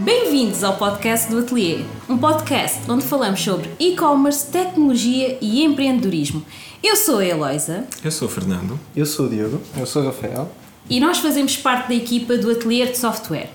Bem-vindos ao podcast do Atelier, um podcast onde falamos sobre e-commerce, tecnologia e empreendedorismo. Eu sou a Eloisa. Eu sou o Fernando. Eu sou o Diogo. Eu sou o Rafael. E nós fazemos parte da equipa do Atelier de Software.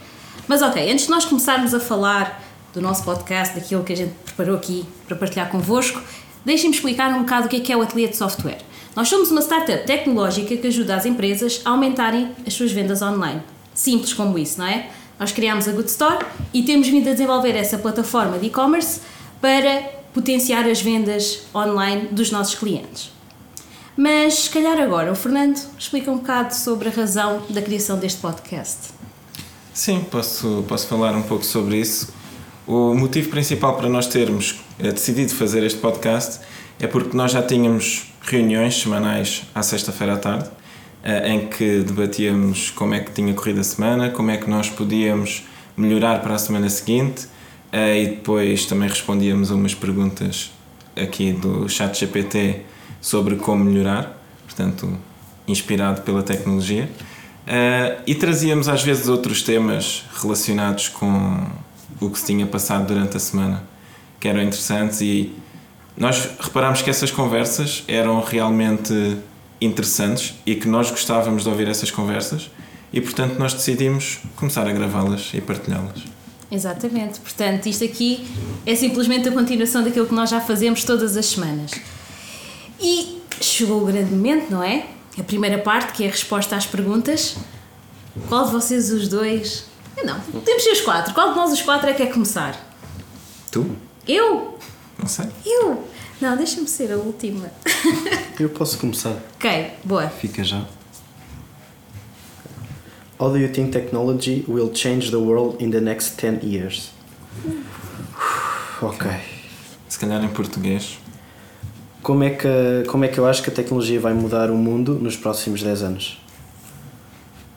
Mas ok, antes de nós começarmos a falar do nosso podcast, daquilo que a gente preparou aqui para partilhar convosco, deixem-me explicar um bocado o que é, que é o Atelier de Software. Nós somos uma startup tecnológica que ajuda as empresas a aumentarem as suas vendas online. Simples como isso, não é? Nós criámos a Good Store e temos vindo a desenvolver essa plataforma de e-commerce para potenciar as vendas online dos nossos clientes. Mas, se calhar agora, o Fernando explica um bocado sobre a razão da criação deste podcast. Sim, posso, posso falar um pouco sobre isso. O motivo principal para nós termos eh, decidido fazer este podcast é porque nós já tínhamos reuniões semanais à sexta-feira à tarde em que debatíamos como é que tinha corrido a semana, como é que nós podíamos melhorar para a semana seguinte eh, e depois também respondíamos a umas perguntas aqui do chat GPT sobre como melhorar, portanto, inspirado pela tecnologia. Eh, e trazíamos às vezes outros temas relacionados com o que se tinha passado durante a semana, que eram interessantes e nós reparámos que essas conversas eram realmente interessantes e que nós gostávamos de ouvir essas conversas e, portanto, nós decidimos começar a gravá-las e partilhá-las. Exatamente, portanto, isto aqui é simplesmente a continuação daquilo que nós já fazemos todas as semanas. E chegou o grande momento, não é? A primeira parte, que é a resposta às perguntas. Qual de vocês os dois. Não, temos ser os quatro. Qual de nós os quatro é que quer começar? Tu? Eu? Não sei. Eu? Não, deixa-me ser a última. Eu posso começar. ok, boa. Fica já. How do you think technology will change the world in the next 10 years? Ok. Se calhar em português. Como é, que, como é que eu acho que a tecnologia vai mudar o mundo nos próximos 10 anos?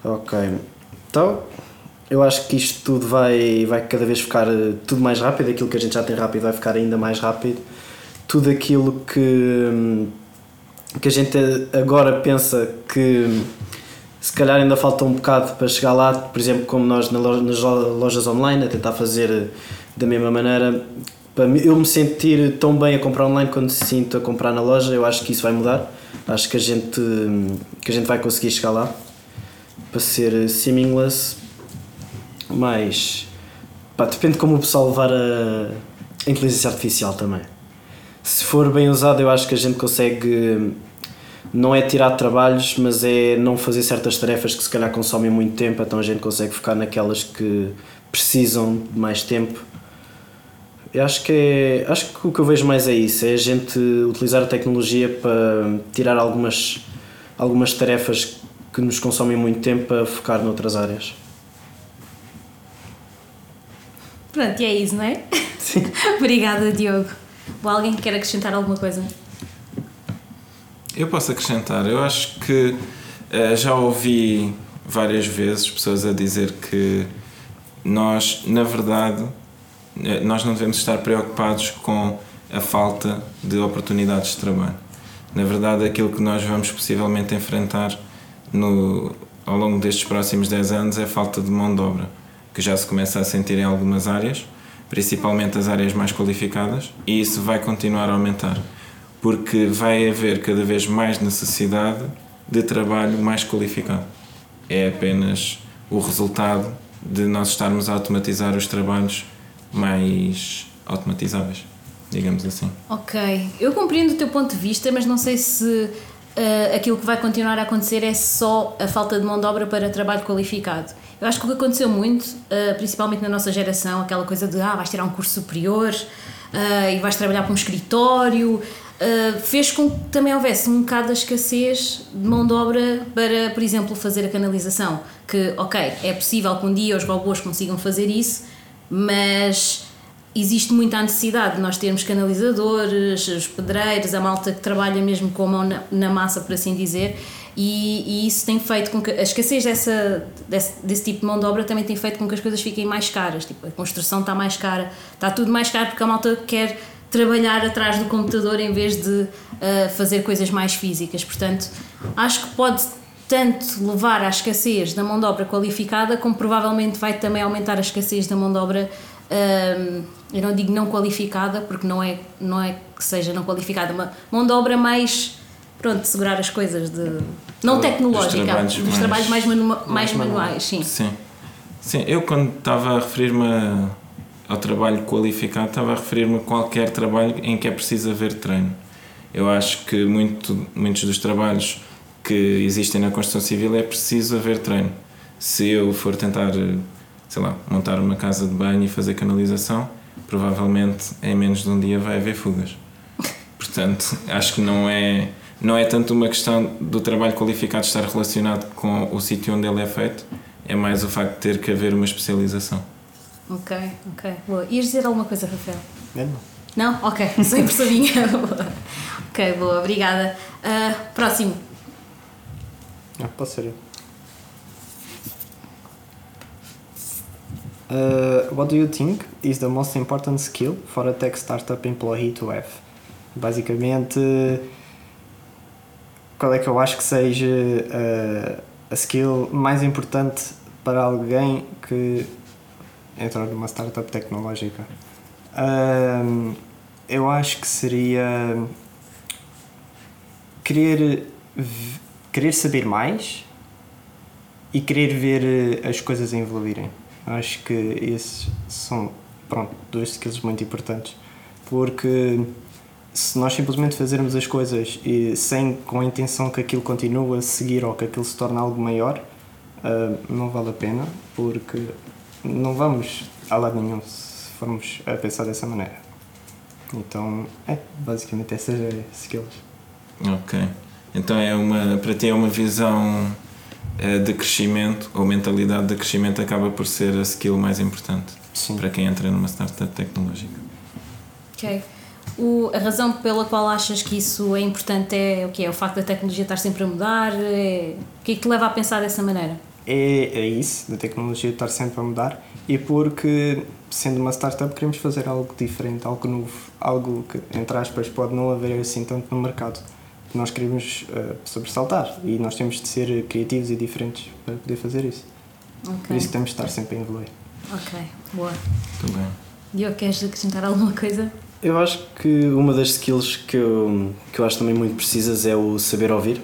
Ok. Então, eu acho que isto tudo vai, vai cada vez ficar eh, tudo mais rápido. Aquilo que a gente já tem rápido vai ficar ainda mais rápido. Tudo aquilo que, hum, que a gente agora pensa que se calhar ainda falta um bocado para chegar lá, por exemplo, como nós nas lojas online, a tentar fazer da mesma maneira. Para eu me sentir tão bem a comprar online quando se sinto a comprar na loja, eu acho que isso vai mudar. Acho que a gente, que a gente vai conseguir chegar lá para ser seamless, mas pá, depende de como o pessoal levar a, a inteligência artificial também. Se for bem usado, eu acho que a gente consegue não é tirar trabalhos, mas é não fazer certas tarefas que se calhar consomem muito tempo, então a gente consegue focar naquelas que precisam de mais tempo. Eu acho que é, acho que o que eu vejo mais é isso, é a gente utilizar a tecnologia para tirar algumas algumas tarefas que nos consomem muito tempo para focar noutras áreas. Pronto, e é isso, não é? Sim. Obrigada, Diogo. Ou alguém que quer acrescentar alguma coisa? Eu posso acrescentar. Eu acho que uh, já ouvi várias vezes pessoas a dizer que nós, na verdade, eh, nós não devemos estar preocupados com a falta de oportunidades de trabalho. Na verdade, aquilo que nós vamos possivelmente enfrentar no, ao longo destes próximos 10 anos é a falta de mão de obra, que já se começa a sentir em algumas áreas, principalmente as áreas mais qualificadas, e isso vai continuar a aumentar, porque vai haver cada vez mais necessidade de trabalho mais qualificado. É apenas o resultado de nós estarmos a automatizar os trabalhos mais automatizáveis, digamos assim. Ok, eu compreendo o teu ponto de vista, mas não sei se uh, aquilo que vai continuar a acontecer é só a falta de mão de obra para trabalho qualificado. Eu acho que o que aconteceu muito, uh, principalmente na nossa geração, aquela coisa de ah, vais tirar um curso superior uh, e vais trabalhar para um escritório, fez com que também houvesse um bocado de escassez de mão de obra para, por exemplo, fazer a canalização. Que, ok, é possível que um dia os robôs consigam fazer isso, mas existe muita necessidade de nós termos canalizadores, os pedreiros, a malta que trabalha mesmo com a mão na, na massa, por assim dizer, e, e, isso tem feito com que a escassez dessa, desse, desse, tipo de mão de obra também tem feito com que as coisas fiquem mais caras. Tipo, a construção está mais cara, está tudo mais caro porque a malta quer trabalhar atrás do computador em vez de uh, fazer coisas mais físicas. Portanto, acho que pode tanto levar à escassez da mão de obra qualificada, como provavelmente vai também aumentar a escassez da mão de obra, hum, eu não digo não qualificada, porque não é, não é que seja não qualificada, uma mão de obra mais, pronto, de segurar as coisas, de, não tecnológica, dos trabalhos, dos mais, trabalhos mais, mais, mais manuais, sim. Sim, sim eu quando estava a referir-me ao trabalho qualificado, estava a referir-me a qualquer trabalho em que é preciso haver treino. Eu acho que muito, muitos dos trabalhos que existem na construção civil é preciso haver treino. Se eu for tentar, sei lá, montar uma casa de banho e fazer canalização, provavelmente em menos de um dia vai haver fugas. Portanto, acho que não é, não é tanto uma questão do trabalho qualificado estar relacionado com o sítio onde ele é feito, é mais o facto de ter que haver uma especialização. Ok, ok. Boa. Ias dizer alguma coisa, Rafael? Não. Não? Ok, sem pressadinha. ok, boa, obrigada. Uh, próximo. Ah, pode ser eu. Uh, what do you think is the most important skill for a tech startup employee to have? Basicamente, qual é que eu acho que seja uh, a skill mais importante para alguém que entrar numa startup tecnológica? Eu acho que seria querer, querer saber mais e querer ver as coisas evoluírem. Acho que esses são, pronto, dois skills muito importantes. Porque se nós simplesmente fazermos as coisas e sem com a intenção que aquilo continue a seguir ou que aquilo se torne algo maior, uh, não vale a pena, porque não vamos a lado nenhum se formos a pensar dessa maneira. Então, é, basicamente essas é skills. Ok. Então é uma, para ti é uma visão eh, de crescimento ou mentalidade de crescimento acaba por ser a skill mais importante Sim. para quem entra numa startup tecnológica. Ok. O, a razão pela qual achas que isso é importante é o que é o facto da tecnologia estar sempre a mudar? É, o que é que te leva a pensar dessa maneira? É, é isso, da tecnologia estar sempre a mudar e porque, sendo uma startup, queremos fazer algo diferente, algo novo, algo que, entre aspas, pode não haver assim tanto no mercado nós queremos uh, sobressaltar e nós temos de ser criativos e diferentes para poder fazer isso. Okay. Por isso temos de estar sempre a evoluir. Ok, boa. Muito bem. Diogo, queres acrescentar alguma coisa? Eu acho que uma das skills que eu, que eu acho também muito precisas é o saber ouvir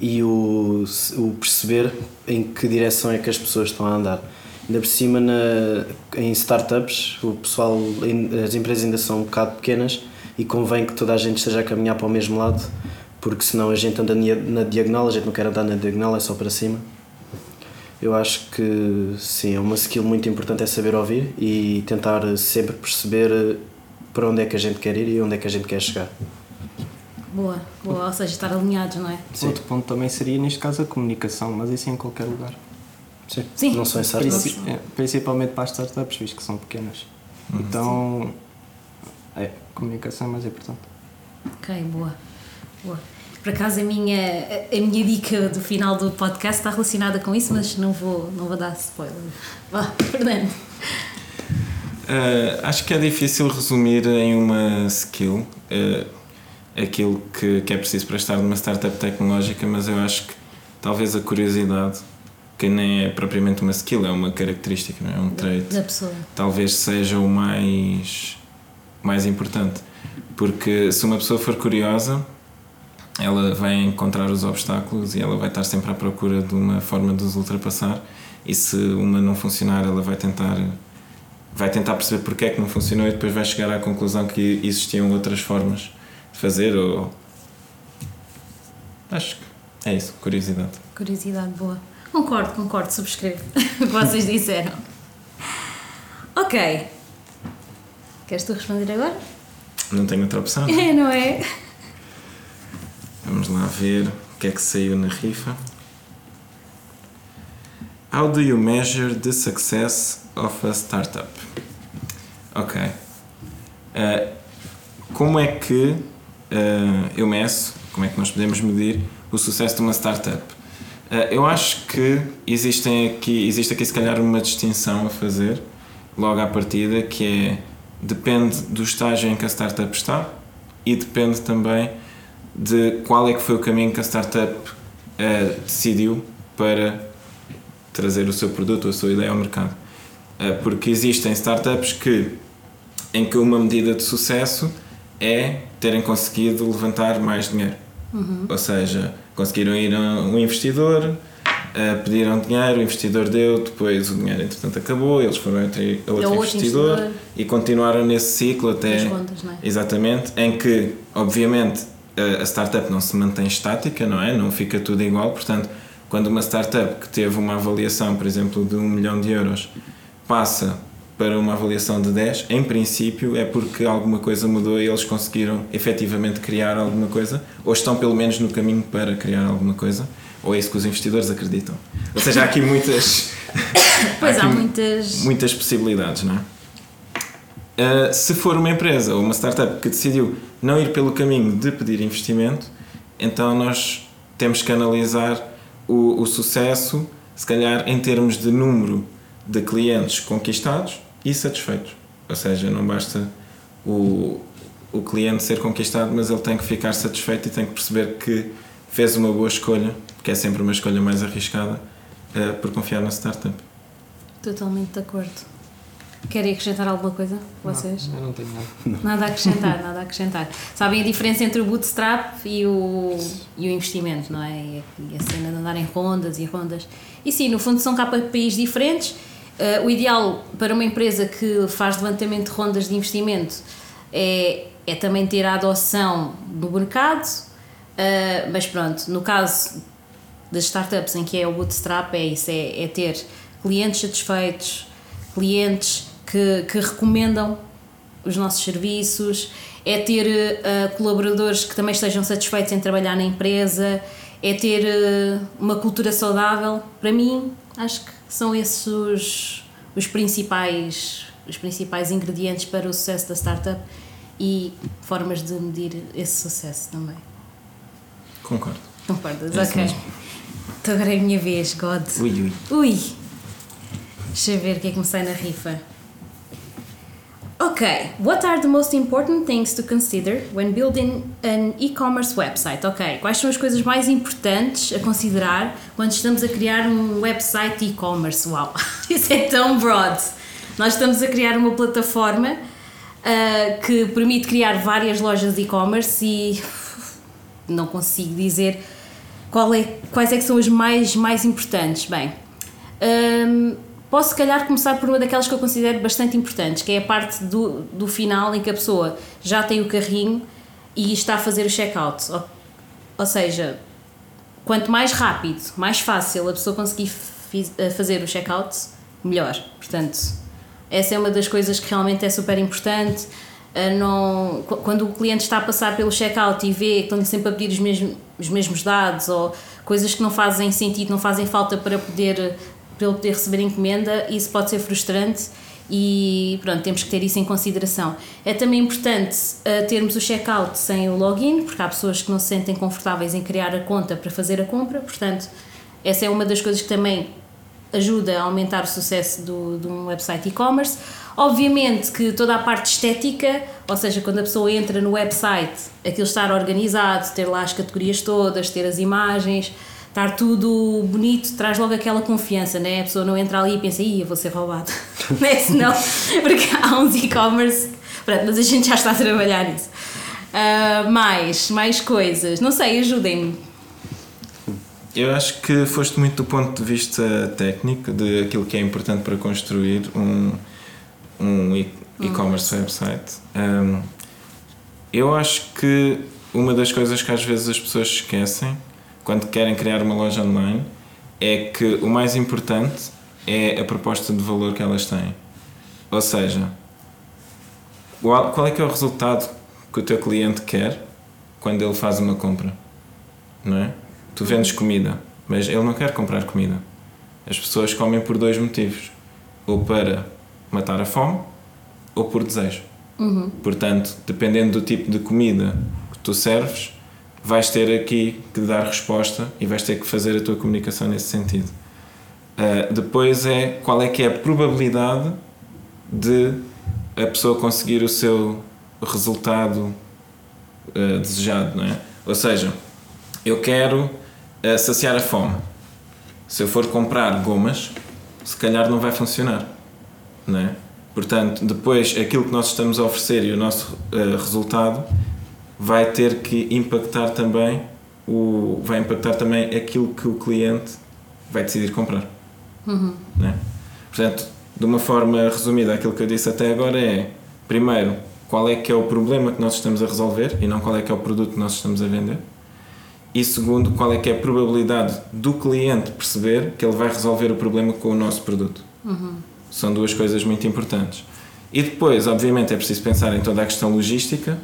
e o, o perceber em que direção é que as pessoas estão a andar. Ainda por cima, na, em startups, o pessoal, as empresas ainda são um bocado pequenas e convém que toda a gente esteja a caminhar para o mesmo lado, porque senão a gente anda na diagonal, a gente não quer andar na diagonal, é só para cima. Eu acho que sim, é uma skill muito importante é saber ouvir e tentar sempre perceber para onde é que a gente quer ir e onde é que a gente quer chegar. Boa, boa, ou seja, estar alinhados, não é? Sim. Outro ponto também seria, neste caso, a comunicação, mas isso é em qualquer lugar. Sim, Sim. não só em startups. É, principalmente para as startups, visto que são pequenas. Uhum. Então, é, comunicação é mais importante. Ok, boa. boa. Por acaso a minha, a minha dica do final do podcast está relacionada com isso, mas não vou, não vou dar spoiler. Vá, Fernando. Uh, acho que é difícil resumir em uma skill uh, aquilo que, que é preciso para estar numa startup tecnológica, mas eu acho que talvez a curiosidade, que nem é propriamente uma skill, é uma característica, não é um trait, da pessoa. talvez seja o mais mais importante. Porque se uma pessoa for curiosa, ela vai encontrar os obstáculos e ela vai estar sempre à procura de uma forma de os ultrapassar. E se uma não funcionar, ela vai tentar vai tentar perceber porque é que não funcionou e depois vai chegar à conclusão que existiam outras formas de fazer ou acho que é isso, curiosidade. Curiosidade boa. Concordo, concordo, subscrevo o que vocês disseram. Ok, Queres tu responder agora? Não tenho outra opção. É, não é? Vamos lá ver o que é que saiu na rifa. How do you measure the success of a startup? Ok. Uh, como é que uh, eu meço, como é que nós podemos medir o sucesso de uma startup? Uh, eu acho que existem aqui, existe aqui se calhar uma distinção a fazer logo à partida que é depende do estágio em que a startup está e depende também de qual é que foi o caminho que a startup decidiu para trazer o seu produto ou a sua ideia ao mercado. Uh, porque existem startups que, em que uma medida de sucesso é terem conseguido levantar mais dinheiro. Uhum. Ou seja, conseguiram ir a um investidor, uh, pediram dinheiro, o investidor deu, depois o dinheiro entretanto acabou, eles foram entre a outro, investidor, investidor, e continuaram nesse ciclo até. Contas, é? Exatamente, em que, obviamente, a startup não se mantém estática, não é? Não fica tudo igual, portanto, quando uma startup que teve uma avaliação, por exemplo, de um milhão de euros passa para uma avaliação de 10, em princípio é porque alguma coisa mudou e eles conseguiram efetivamente criar alguma coisa, ou estão pelo menos no caminho para criar alguma coisa, ou é isso que os investidores acreditam. Ou seja, há aqui muitas. pois há, há muitas. Muitas possibilidades, não é? Uh, se for uma empresa ou uma startup que decidiu não ir pelo caminho de pedir investimento, então nós temos que analisar o, o sucesso, se calhar em termos de número de clientes conquistados e satisfeitos. Ou seja, não basta o, o cliente ser conquistado, mas ele tem que ficar satisfeito e tem que perceber que fez uma boa escolha, que é sempre uma escolha mais arriscada, uh, por confiar na startup. Totalmente de acordo. Querem acrescentar alguma coisa, vocês? Não, eu não tenho nada. Nada a acrescentar, nada a acrescentar. Sabem a diferença entre o bootstrap e o, e o investimento, não é? E a cena de andar em rondas e rondas. E sim, no fundo são KPIs diferentes Uh, o ideal para uma empresa que faz levantamento de rondas de investimento é, é também ter a adoção do mercado, uh, mas pronto, no caso das startups em que é o bootstrap, é isso: é, é ter clientes satisfeitos, clientes que, que recomendam os nossos serviços, é ter uh, colaboradores que também estejam satisfeitos em trabalhar na empresa, é ter uma cultura saudável. Para mim, acho que são esses os, os, principais, os principais ingredientes para o sucesso da startup e formas de medir esse sucesso também. Concordo. Concordas? É ok. Então agora é a minha vez, God. Ui, ui. Ui! Deixa eu ver o que é que me sai na rifa. Ok, what are the most important things to consider when building an e-commerce website? Ok, quais são as coisas mais importantes a considerar quando estamos a criar um website e-commerce? Uau, isso é tão broad! Nós estamos a criar uma plataforma uh, que permite criar várias lojas e-commerce e não consigo dizer qual é, quais é que são as mais, mais importantes. Bem, um, Posso, se calhar, começar por uma daquelas que eu considero bastante importantes, que é a parte do, do final em que a pessoa já tem o carrinho e está a fazer o check-out. Ou, ou seja, quanto mais rápido, mais fácil a pessoa conseguir eh, fazer o check-out, melhor. Portanto, essa é uma das coisas que realmente é super importante. Não, quando o cliente está a passar pelo check-out e vê que estão sempre a pedir os mesmos, os mesmos dados ou coisas que não fazem sentido, não fazem falta para poder ele poder receber encomenda, isso pode ser frustrante e pronto, temos que ter isso em consideração. É também importante uh, termos o checkout sem o login, porque há pessoas que não se sentem confortáveis em criar a conta para fazer a compra, portanto, essa é uma das coisas que também ajuda a aumentar o sucesso do, de um website e-commerce. Obviamente que toda a parte estética, ou seja, quando a pessoa entra no website, aquilo estar organizado, ter lá as categorias todas, ter as imagens, estar tudo bonito traz logo aquela confiança, né? A pessoa não entra ali e pensa, ih, eu vou ser roubado. não é senão, porque há uns e-commerce, pronto, mas a gente já está a trabalhar nisso. Uh, mais, mais coisas, não sei, ajudem-me. Eu acho que foste muito do ponto de vista técnico de aquilo que é importante para construir um, um e-commerce website. Um, eu acho que uma das coisas que às vezes as pessoas esquecem quando querem criar uma loja online é que o mais importante é a proposta de valor que elas têm. Ou seja, qual é que é o resultado que o teu cliente quer quando ele faz uma compra? Não é? Tu vendes comida, mas ele não quer comprar comida. As pessoas comem por dois motivos: ou para matar a fome ou por desejo. Uhum. Portanto, dependendo do tipo de comida que tu serves, vais ter aqui que dar resposta e vais ter que fazer a tua comunicação nesse sentido. Uh, depois é qual é que é a probabilidade de a pessoa conseguir o seu resultado uh, desejado, não é? Ou seja, eu quero a saciar a fome. Se eu for comprar gomas, se calhar não vai funcionar, não é? Portanto, depois aquilo que nós estamos a oferecer e o nosso uh, resultado vai ter que impactar também o vai impactar também aquilo que o cliente vai decidir comprar. Uhum. Né? Portanto, de uma forma resumida, aquilo que eu disse até agora é primeiro qual é que é o problema que nós estamos a resolver e não qual é que é o produto que nós estamos a vender. E segundo, qual é que é a probabilidade do cliente perceber que ele vai resolver o problema com o nosso produto. Uhum. São duas coisas muito importantes. E depois, obviamente, é preciso pensar em toda a questão logística.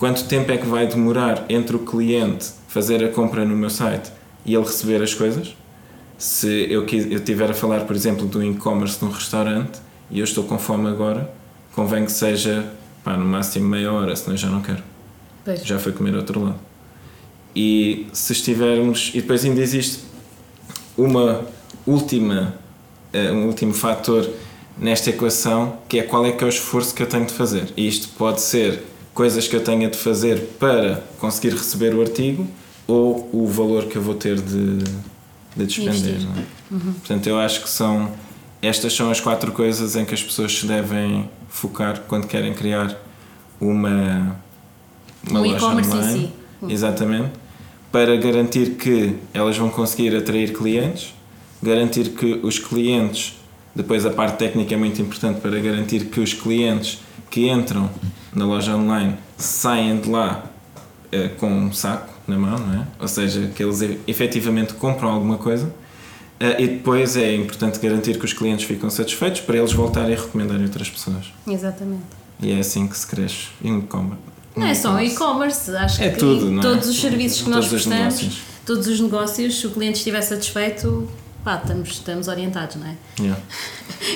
Quanto tempo é que vai demorar entre o cliente fazer a compra no meu site e ele receber as coisas? Se eu, eu estiver a falar, por exemplo, do e-commerce num restaurante e eu estou com fome agora, convém que seja pá, no máximo meia hora, senão eu já não quero. Pois. Já foi comer outro lado. E se estivermos. E depois ainda existe uma última, uh, um último fator nesta equação que é qual é que é o esforço que eu tenho de fazer. E isto pode ser coisas que eu tenha de fazer para conseguir receber o artigo ou o valor que eu vou ter de, de despender. É? Uhum. Portanto, eu acho que são estas são as quatro coisas em que as pessoas se devem focar quando querem criar uma, uma um loja online. em si. Uhum. Exatamente. Para garantir que elas vão conseguir atrair clientes, garantir que os clientes, depois a parte técnica é muito importante para garantir que os clientes que entram na loja online saem de lá eh, com um saco na mão, não é? Ou seja, que eles efetivamente compram alguma coisa. Eh, e depois é importante garantir que os clientes ficam satisfeitos para eles voltarem a recomendarem outras pessoas. Exatamente. E é assim que se cresce em e-commerce. Não é só e-commerce, acho É que tudo, é? todos os serviços que nós Todos os prestamos, todos os negócios, se o cliente estiver satisfeito, pá, estamos, estamos orientados, não é? Yeah.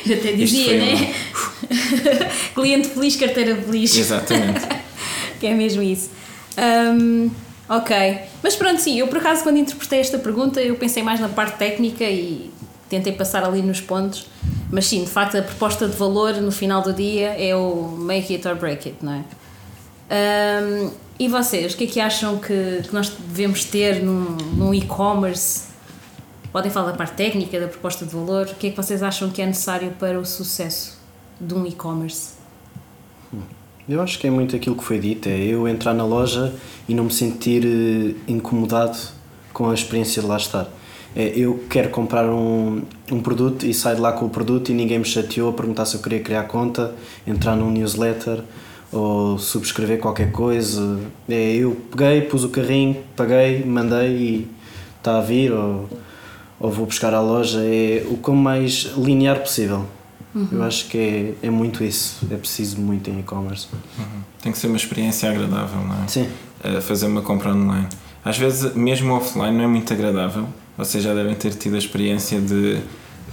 Eu até dizia, né? cliente feliz, carteira feliz. Exatamente. que é mesmo isso. Hum, ok. Mas pronto, sim, eu por acaso quando interpretei esta pergunta eu pensei mais na parte técnica e tentei passar ali nos pontos. Mas sim, de facto a proposta de valor no final do dia é o make it or break it, não é? Hum, e vocês, o que é que acham que, que nós devemos ter num, num e-commerce? Podem falar da parte técnica, da proposta de valor. O que é que vocês acham que é necessário para o sucesso de um e-commerce? Eu acho que é muito aquilo que foi dito, é eu entrar na loja e não me sentir eh, incomodado com a experiência de lá estar. É, eu quero comprar um, um produto e saio de lá com o produto e ninguém me chateou a perguntar se eu queria criar conta, entrar num newsletter ou subscrever qualquer coisa. É, eu peguei, pus o carrinho, paguei, mandei e está a vir ou, ou vou buscar à loja. É o quão mais linear possível. Eu acho que é, é muito isso. É preciso muito em e-commerce. Tem que ser uma experiência agradável, não é? Sim. a fazer uma compra online. Às vezes, mesmo offline, não é muito agradável. Vocês já devem ter tido a experiência de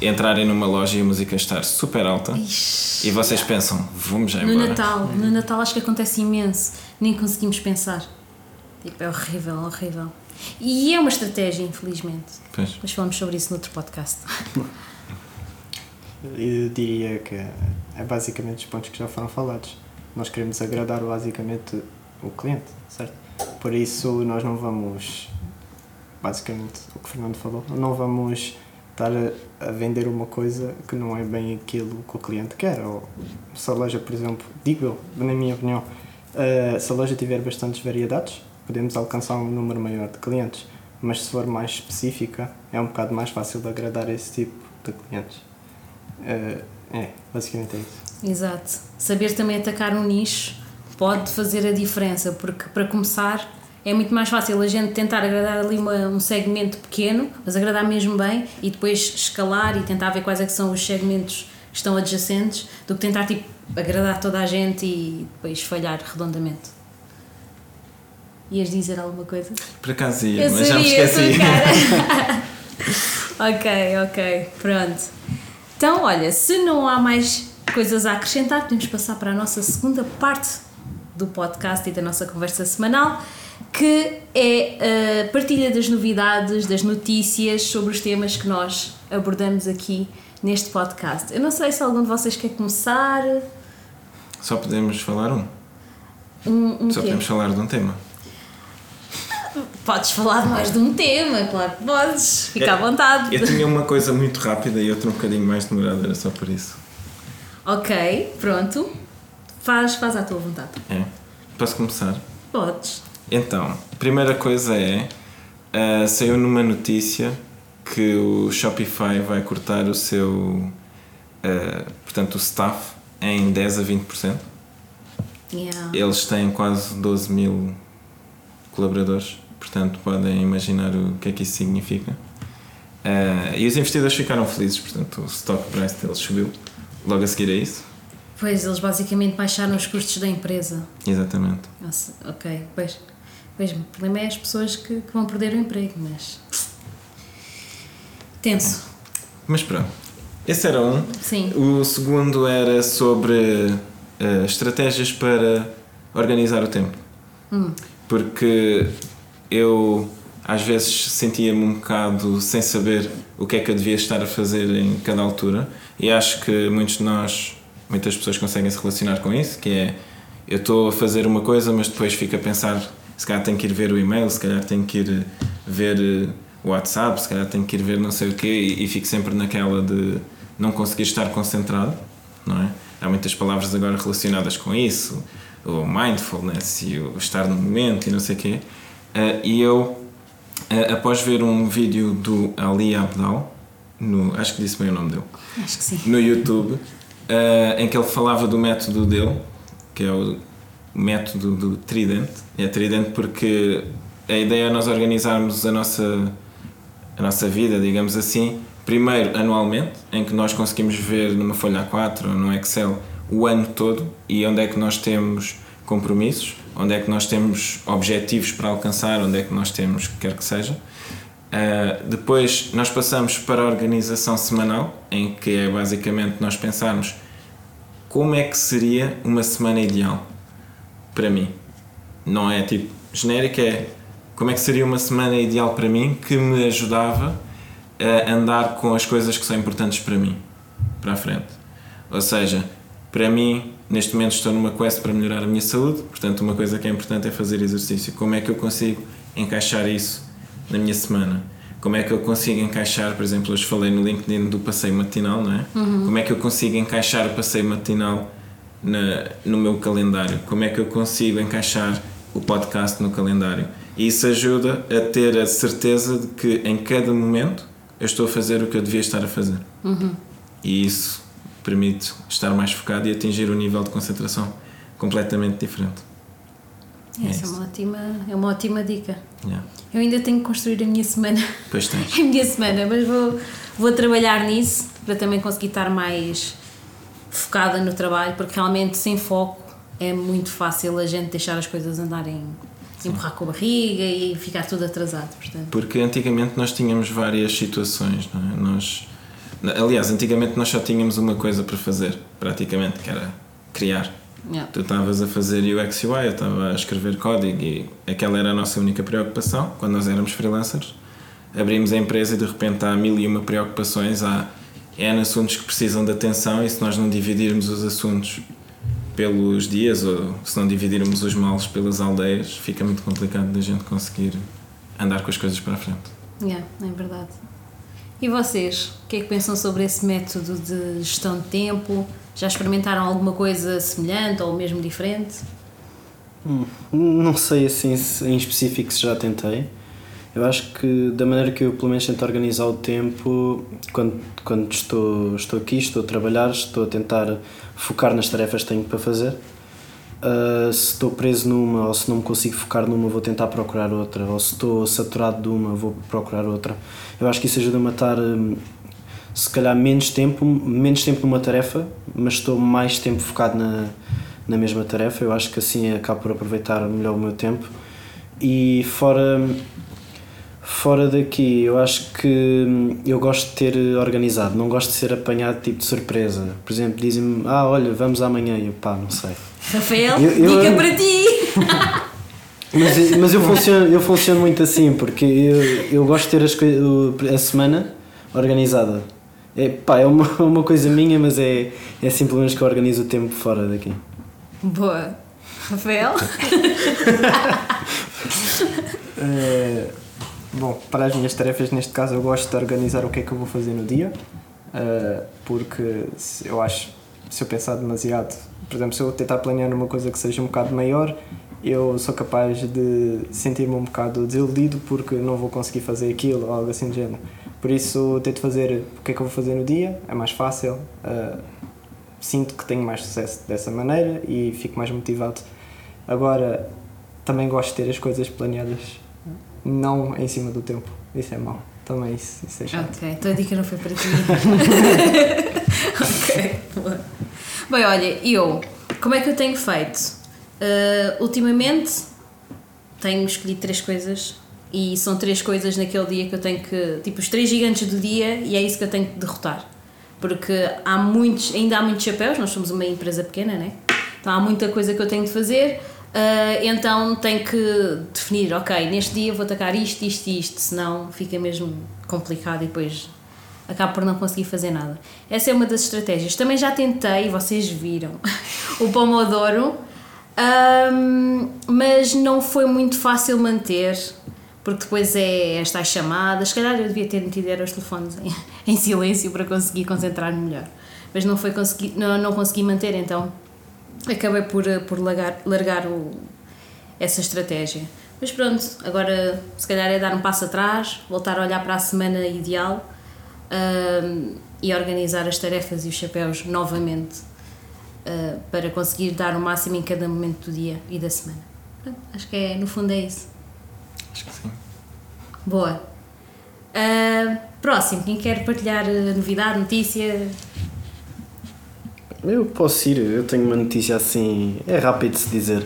entrarem numa loja e a música estar super alta Ixi. e vocês pensam, vamos já No embora. Natal, no Natal acho que acontece imenso, nem conseguimos pensar. Tipo, é horrível, horrível. E é uma estratégia, infelizmente. Pois. Mas falamos sobre isso noutro podcast. Eu diria que é basicamente os pontos que já foram falados. Nós queremos agradar basicamente o cliente, certo? Por isso nós não vamos, basicamente o que o Fernando falou, não vamos estar a, vender uma coisa que não é bem aquilo que o cliente quer. Ou se a loja, por exemplo, digo eu, na minha opinião, eh, se a loja tiver bastantes variedades, podemos alcançar um número maior de clientes. Mas se for mais específica, é um bocado mais fácil de agradar esse tipo de clientes. Eh, é, basicamente é isso. Exato. Saber também atacar um nicho pode fazer a diferença, porque para começar é muito mais fácil a gente tentar agradar ali uma- um segmento pequeno, mas agradar mesmo bem e depois escalar e tentar ver quais é que são os segmentos que estão adjacentes, do que tentar tipo, agradar toda a gente e depois falhar redondamente. Ias dizer alguma coisa? Por acaso ia, mas já me esqueci. ok, ok, pronto. Então, olha, se não há mais coisas a acrescentar, podemos passar para a nossa segunda parte do podcast e da nossa conversa semanal, que é a partilha das novidades, das notícias sobre os temas que nós abordamos aqui neste podcast. Eu não sei se algum de vocês quer começar. Só podemos falar um. Um, um Só quê? podemos falar de um tema. Podes falar de mais de um tema, claro que podes. Fica É, à vontade. Eu tinha uma coisa muito rápida e outra um bocadinho mais demorada, era só por isso. Ok, pronto. Faz, faz à tua vontade. É. Posso começar? Podes. Então, primeira coisa é, ah, saiu numa notícia que o Shopify vai cortar o seu, ah, portanto, o staff em 10 a 20%. Yeah. Eles têm quase 12 mil colaboradores, portanto podem imaginar o que é que isso significa. Ah, e os investidores ficaram felizes, portanto o stock price deles subiu logo a seguir a isso. Pois, eles basicamente baixaram os custos da empresa. Exatamente. Nossa, ok, pois. Pois, o problema é as pessoas que, que vão perder o emprego, mas. Tenso. Mas pronto, esse era um. Sim. O segundo era sobre ah, estratégias para organizar o tempo. Porque eu às vezes sentia-me um bocado sem saber o que é que eu devia estar a fazer em cada altura e acho que muitos de nós, muitas pessoas conseguem se relacionar com isso, que é eu estou a fazer uma coisa mas depois fico a pensar se calhar tenho que ir ver o e-mail, se calhar tenho que ir ver eh, o WhatsApp, se calhar tenho que ir ver não sei o quê e, e fico sempre naquela de não conseguir estar concentrado, não é? Há muitas palavras agora relacionadas com isso, o mindfulness e o estar no momento e não sei o quê. Eh, e eu, eh, após ver um vídeo do Ali Abdal, no, acho que disse bem o nome dele, Acho que sim. no YouTube, eh, em que ele falava do método dele, que é o método do tridente. É tridente porque a ideia é nós organizarmos a nossa, a nossa vida, digamos assim, primeiro anualmente, em que nós conseguimos ver numa folha A4 ou no Excel o ano todo e onde é que nós temos compromissos, onde é que nós temos objetivos para alcançar, onde é que nós temos, quer que seja. Uh, depois nós passamos para a organização semanal, em que é basicamente nós pensarmos como é que seria uma semana ideal para mim. Não é tipo genérica, é como é que seria uma semana ideal para mim que me ajudava a andar com as coisas que são importantes para mim, para a frente. Ou seja, para mim, neste momento estou numa quest para melhorar a minha saúde, portanto, uma coisa que é importante é fazer exercício. Como é que eu consigo encaixar isso na minha semana? Como é que eu consigo encaixar, por exemplo, hoje falei no LinkedIn do passeio matinal, não é? Como é que eu consigo encaixar o passeio matinal na, no meu calendário? Como é que eu consigo encaixar o podcast no calendário? E isso ajuda a ter a certeza de que em cada momento eu estou a fazer o que eu devia estar a fazer. E isso permite estar mais focado e atingir um nível de concentração completamente diferente. É Essa é, isso. uma ótima, é uma ótima dica. Yeah. Eu ainda tenho que construir a minha semana. Pois tens. a minha semana, mas vou, vou trabalhar nisso para também conseguir estar mais focada no trabalho, porque realmente sem foco é muito fácil a gente deixar as coisas andarem, empurrar com a barriga e ficar tudo atrasado. Portanto, Porque antigamente nós tínhamos várias situações, não é? Nós, aliás, antigamente nós só tínhamos uma coisa para fazer, praticamente, que era criar. yeah. Tu estavas a fazer UX UI, eu estava a escrever código e aquela era a nossa única preocupação quando nós éramos freelancers. Abrimos a empresa e de repente há mil e uma preocupações, há N assuntos que precisam de atenção e se nós não dividirmos os assuntos pelos dias ou se não dividirmos os males pelas aldeias, fica muito complicado da gente conseguir andar com as coisas para a frente. Yeah, é verdade. E vocês? O que é que pensam sobre esse método de gestão de tempo? Já experimentaram alguma coisa semelhante ou mesmo diferente? Hum, Não sei assim em específico se já tentei. Eu acho que da maneira que eu pelo menos tento organizar o tempo, quando, quando estou, estou aqui, estou a trabalhar, estou a tentar focar nas tarefas que tenho para fazer. Uh, se estou preso numa ou se não me consigo focar numa, vou tentar procurar outra. Ou se estou saturado de uma, vou procurar outra. Eu acho que isso ajuda-me a estar, hum, se calhar, menos tempo, menos tempo numa tarefa, mas estou mais tempo focado na, na mesma tarefa. Eu acho que assim acabo por aproveitar melhor o meu tempo. E fora, fora daqui, eu acho que hum, eu gosto de ter organizado, não gosto de ser apanhado tipo de surpresa. Por exemplo, dizem-me, ah, olha, vamos amanhã. E eu, pá, não sei. Rafael, Eu- eu- dica para ti! Mas, mas eu, funciono, eu funciono muito assim, porque eu, eu gosto de ter as a semana organizada. É, pá, é uma, uma coisa minha, mas é, é simplesmente que eu organizo o tempo fora daqui. Boa. Rafael? Eh, bom, para as minhas tarefas, neste caso, eu gosto de organizar o que é que eu vou fazer no dia, eh, porque eu acho, se eu pensar demasiado, por exemplo, se eu tentar planear uma coisa que seja um bocado maior, eu sou capaz de sentir-me um bocado desiludido porque não vou conseguir fazer aquilo ou algo assim do género. Por isso, tento fazer o que é que eu vou fazer no dia, é mais fácil, eh, sinto que tenho mais sucesso dessa maneira e fico mais motivado. Agora, também gosto de ter as coisas planeadas, não em cima do tempo. Isso é mau. Também isso, isso é chato. Ok, então a dica não foi para ti. ok, boa. Bem, olha, eu, como é que eu tenho feito? Uh, ultimamente tenho escolhido três coisas e são três coisas naquele dia que eu tenho que. Tipo, os três gigantes do dia e é isso que eu tenho que derrotar. Porque há muitos, ainda há muitos chapéus, nós somos uma empresa pequena, né? Então há muita coisa que eu tenho de fazer, uh, então tenho que definir, ok, neste dia vou atacar isto, isto e isto, senão fica mesmo complicado e depois acabo por não conseguir fazer nada. Essa é uma das estratégias. Também já tentei, vocês viram, o Pomodoro, ahm, mas não foi muito fácil manter, porque depois é estas chamadas. Se calhar eu devia ter metido os telefones em, em silêncio para conseguir concentrar-me melhor. Mas não, foi consegui, não, não consegui manter, então acabei por, eh, por largar, largar o, essa estratégia. Mas pronto, agora se calhar é dar um passo atrás, voltar a olhar para a semana ideal ahm, e organizar as tarefas e os chapéus novamente ah, para conseguir dar o máximo em cada momento do dia e da semana. Pronto, acho que é, no fundo é isso. Acho que sim. Boa. Ah, próximo, quem quer partilhar ah, novidade, notícia? Eu posso ir, eu tenho uma notícia assim, é rápido de se dizer.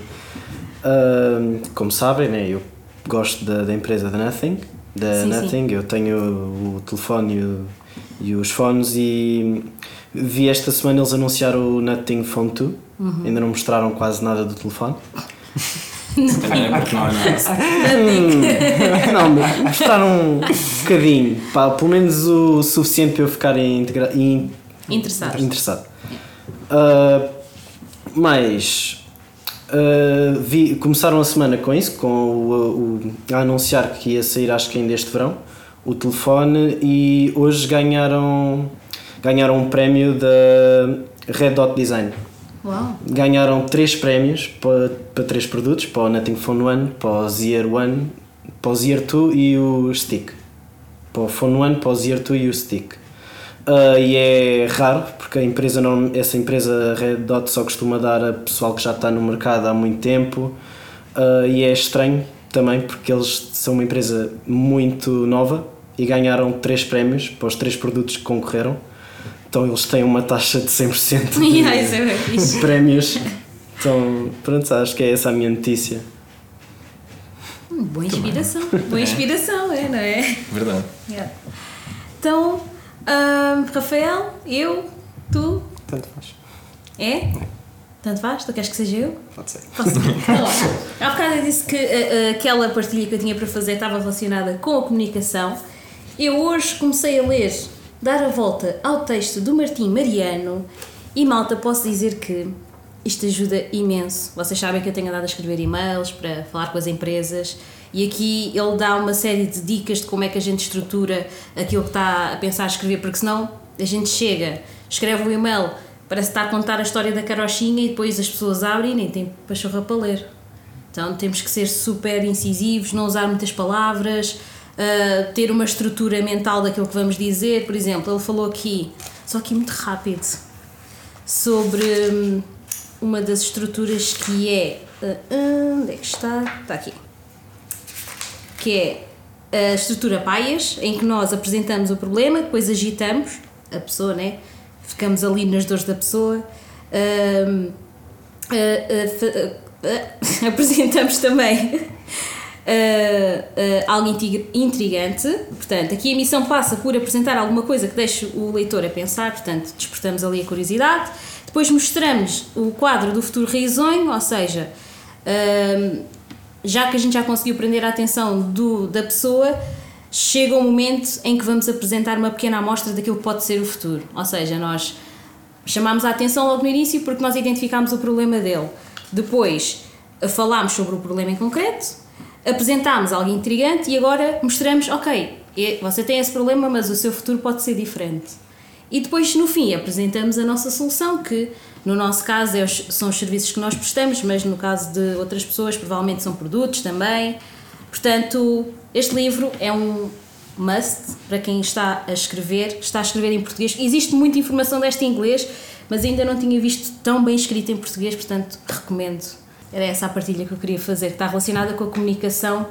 Como sabem, né, eu gosto da, da empresa da Nothing, da Sim, Nothing, eu tenho o telefone e, o- e os fones e vi esta semana eles anunciaram o Nothing Phone 2, Uhum. ainda não mostraram quase nada do telefone. Se calhar é porque não há nada. Hum, não, mostraram um bocadinho, pá, pelo menos o suficiente para eu ficar integra- in- Interessado. interessado. Ah, mas ah, vi, começaram a semana com isso, com o, o- a anunciar que ia sair acho que ainda este verão o telefone e hoje ganharam ganharam um prémio da Red Dot Design. Uau! Ganharam três prémios para, para três produtos, para o Nothing Phone One, para o Zier One, para o Zier 2 e o Stick. Para o Phone One, para o Zier 2 e o Stick. Ah, e é raro, porque a empresa, norm- essa empresa Red Dot só costuma dar a pessoal que já está no mercado há muito tempo. Ah, e é estranho também, porque eles são uma empresa muito nova e ganharam três prémios para os três produtos que concorreram. Então eles têm uma taxa de 100% de, Yeah, é de prémios. Então, pronto, acho que é essa a minha notícia. Hum, Boa inspiração, boa inspiração, é, não é? Verdade. Yeah. Então, ahm, Rafael, eu, tu, Tanto faz. é? Tanto faz? Tu queres que seja eu? Pode ser. Posso? Olha, há bocado eu disse que ah, aquela partilha que eu tinha para fazer estava relacionada com a comunicação. Eu hoje comecei a ler, dar a volta ao texto do Martim Mariano e, malta, posso dizer que isto ajuda imenso. Vocês sabem que eu tenho andado a escrever e-mails para falar com as empresas e aqui ele dá uma série de dicas de como é que a gente estrutura aquilo que está a pensar escrever, porque senão a gente chega, escreve o e-mail, parece estar a contar a história da carochinha e depois as pessoas abrem e nem tem pachorra para ler. Então temos que ser super incisivos, não usar muitas palavras, uh, ter uma estrutura mental daquilo que vamos dizer. Por exemplo, ele falou aqui, só aqui muito rápido, sobre hum, uma das estruturas que é. uh, onde é que está? Está aqui. Que é a estrutura paias, em que nós apresentamos o problema, depois agitamos a pessoa, né? Ficamos ali nas dores da pessoa. uh, uh, apresentamos também algo intrigante. Portanto, aqui a missão passa por apresentar alguma coisa que deixe o leitor a pensar, portanto, despertamos ali a curiosidade. Depois mostramos o quadro do futuro risonho, ou seja, já que a gente já conseguiu prender a atenção do, da pessoa, chega o momento em que vamos apresentar uma pequena amostra daquilo que pode ser o futuro. Ou seja, nós chamámos a atenção logo no início porque nós identificámos o problema dele. Depois falámos sobre o problema em concreto, apresentámos algo intrigante e agora mostramos, ok, é- você tem esse problema, mas o seu futuro pode ser diferente. E depois, no fim, apresentamos a nossa solução, que no nosso caso é os- são os serviços que nós prestamos, mas no caso de outras pessoas, provavelmente são produtos também. Portanto, este livro é um must para quem está a escrever, está a escrever em português. Existe muita informação desta em inglês, mas ainda não tinha visto tão bem escrito em português, portanto, recomendo. Era essa a partilha que eu queria fazer, que está relacionada com a comunicação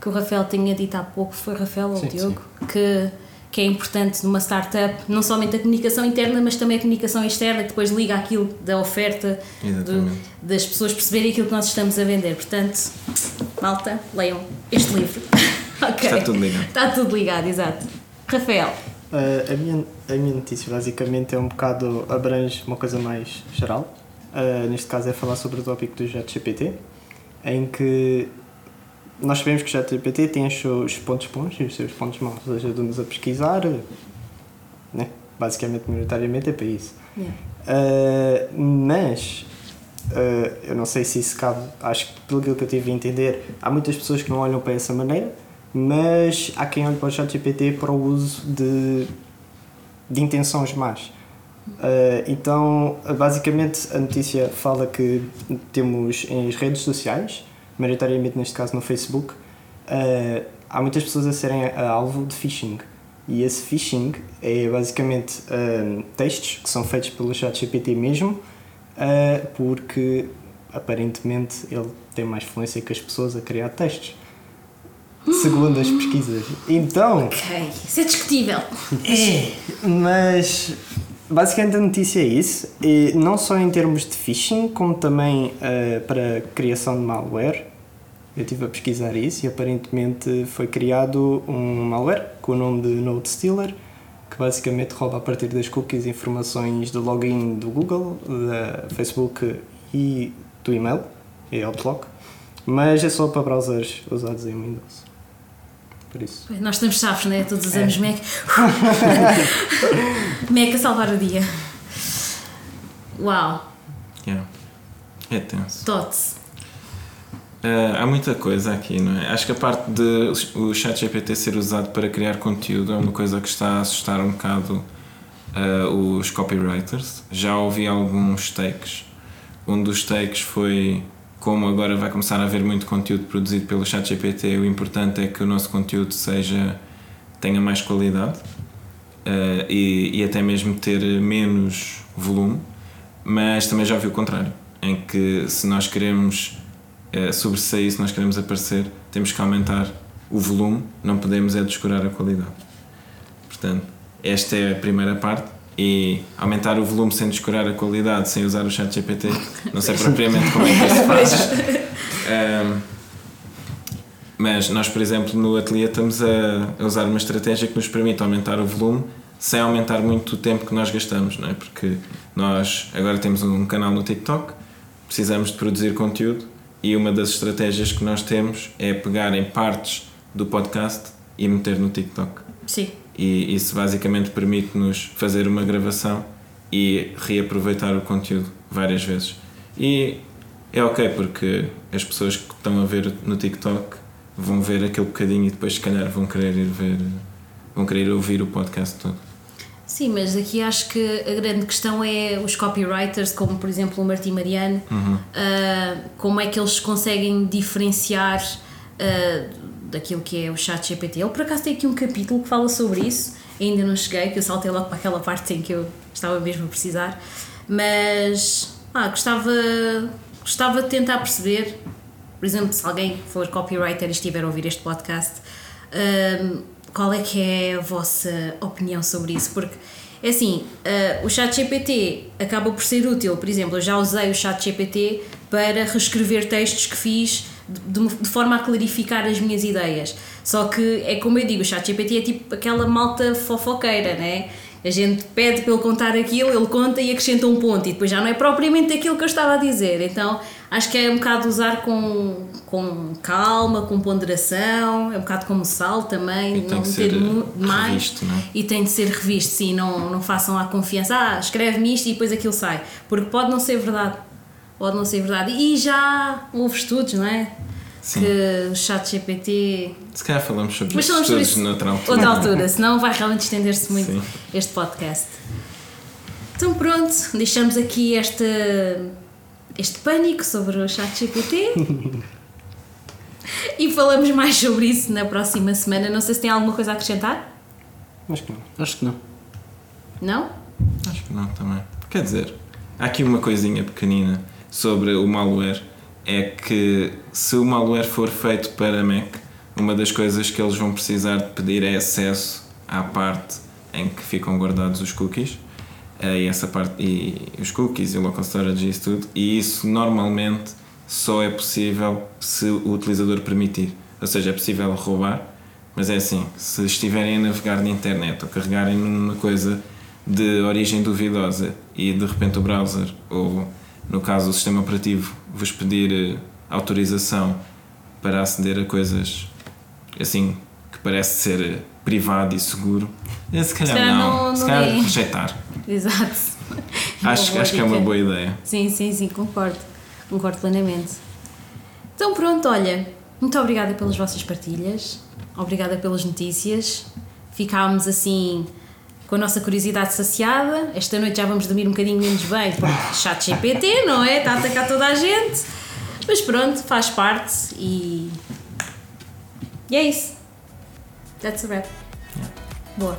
que o Rafael tinha dito há pouco, foi Rafael ou o Sim, Diogo, que, que é importante numa startup, não somente a comunicação interna, mas também a comunicação externa, que depois liga aquilo da oferta, do- das pessoas perceberem aquilo que nós estamos a vender. Portanto, malta, leiam este livro. Ok. Está tudo ligado. Está tudo ligado, exato. Rafael, Uh, a, minha, a minha notícia basicamente é um bocado abrange uma coisa mais geral. Uh, neste caso é falar sobre o tópico do ChatGPT, em que nós sabemos que o ChatGPT tem os seus pontos bons e os seus pontos maus, ajuda-nos a pesquisar, né? basicamente, maioritariamente é para isso. Yeah. Uh, mas uh, eu não sei se isso cabe, acho que pelo que eu tive a entender, há muitas pessoas que não olham para essa maneira, mas há quem olhe para o ChatGPT para o uso de, de intenções más. Uh, então, basicamente, a notícia fala que temos em redes sociais, maioritariamente neste caso no Facebook, uh, há muitas pessoas a serem a- alvo de phishing. E esse phishing é basicamente um, textos que são feitos pelo ChatGPT mesmo, uh, porque aparentemente ele tem mais fluência que as pessoas a criar textos. Segundo as pesquisas. Então. ok, isso é discutível. É, mas basicamente a notícia é isso, e não só em termos de phishing, como também eh, para criação de malware. Eu estive a pesquisar isso e aparentemente foi criado um malware com o nome de Node Stealer, que basicamente rouba a partir das cookies informações do login do Google, da Facebook e do e-mail, é Outlook, mas é só para browsers usados em Windows. Por isso. Nós estamos chaves, né? Todos os É. anos Mac. Mac a salvar o dia. Uau, Yeah. É tenso. Tots. Uh, há muita coisa aqui, não é? Acho que a parte de o ChatGPT ser usado para criar conteúdo é uma coisa que está a assustar um bocado uh, os copywriters. Já ouvi alguns takes. Um dos takes foi como agora vai começar a haver muito conteúdo produzido pelo ChatGPT, o importante é que o nosso conteúdo seja tenha mais qualidade uh, e, e até mesmo ter menos volume, mas também já ouvi o contrário, em que se nós queremos uh, sobressair, se nós queremos aparecer, temos que aumentar o volume, não podemos é descurar a qualidade. Portanto, esta é a primeira parte e aumentar o volume sem descurar a qualidade, sem usar o chat GPT, não sei propriamente como é que isso se faz. Um, mas nós, por exemplo, no ateliê estamos a, a usar uma estratégia que nos permite aumentar o volume sem aumentar muito o tempo que nós gastamos, não é? Porque nós agora temos um canal no TikTok, precisamos de produzir conteúdo e uma das estratégias que nós temos é pegar em partes do podcast e meter no TikTok. Sim. E isso basicamente permite-nos fazer uma gravação e reaproveitar o conteúdo várias vezes. E é ok porque as pessoas que estão a ver no TikTok vão ver aquele bocadinho e depois se calhar vão querer ir ver, vão querer ouvir o podcast todo. Sim, mas aqui acho que a grande questão é os copywriters, como por exemplo o Martim Mariano, ah, como é que eles conseguem diferenciar ah, daquilo que é o chat GPT. Ele por acaso tem aqui um capítulo que fala sobre isso, ainda não cheguei, que eu saltei logo para aquela parte em que eu estava mesmo a precisar, mas ah, gostava, gostava de tentar perceber, por exemplo, se alguém for copywriter e estiver a ouvir este podcast, hum, qual é que é a vossa opinião sobre isso? Porque, é assim, uh, o chat GPT acaba por ser útil, por exemplo, eu já usei o chat GPT para reescrever textos que fiz de, de forma a clarificar as minhas ideias. Só que é como eu digo, o chat GPT é tipo aquela malta fofoqueira, né? A gente pede para ele contar aquilo, ele conta e acrescenta um ponto, e depois já não é propriamente aquilo que eu estava a dizer. Então acho que é um bocado usar com, com calma, com ponderação, é um bocado como sal também, E tem não ter demais. revisto, não é? E tem de ser revisto, sim, não, não façam à confiança, ah, escreve-me isto e depois aquilo sai, porque pode não ser verdade, pode não ser verdade. E já houve estudos, não é? Sim. que o chat GPT. Se calhar falamos sobre Mas isso falamos sobre todos isso noutra altura. outra altura, senão vai realmente estender-se muito Sim. este podcast. Então pronto, deixamos aqui este, este pânico sobre o chat GPT. e falamos mais sobre isso na próxima semana. Não sei se tem alguma coisa a acrescentar? Acho que não. Acho que não. Não? Acho que não também. Quer dizer, há aqui uma coisinha pequenina sobre o malware. É que se o malware for feito para Mac, uma das coisas que eles vão precisar de pedir é acesso à parte em que ficam guardados os cookies. eh, E essa parte, e os cookies e o local storage e isso tudo. E isso normalmente só é possível se o utilizador permitir. Ou seja, é possível roubar, mas é assim: se estiverem a navegar na internet ou carregarem numa coisa de origem duvidosa e de repente o browser, ou no caso o sistema operativo, vos pedir eh, autorização para aceder a coisas assim que parece ser eh, privado e seguro, eh, se calhar, calhar não, não- se não calhar é. rejeitar. Exato. Acho, acho que é uma boa ideia. Sim, sim, sim, concordo. Concordo plenamente. Então pronto, olha, muito obrigada pelas vossas partilhas, obrigada pelas notícias. Ficámos assim com a nossa curiosidade saciada. Esta noite já vamos dormir um bocadinho menos bem, porque chat GPT, não é? Está a atacar toda a gente. Mas pronto, faz parte e. E é isso. That's a wrap. Boa.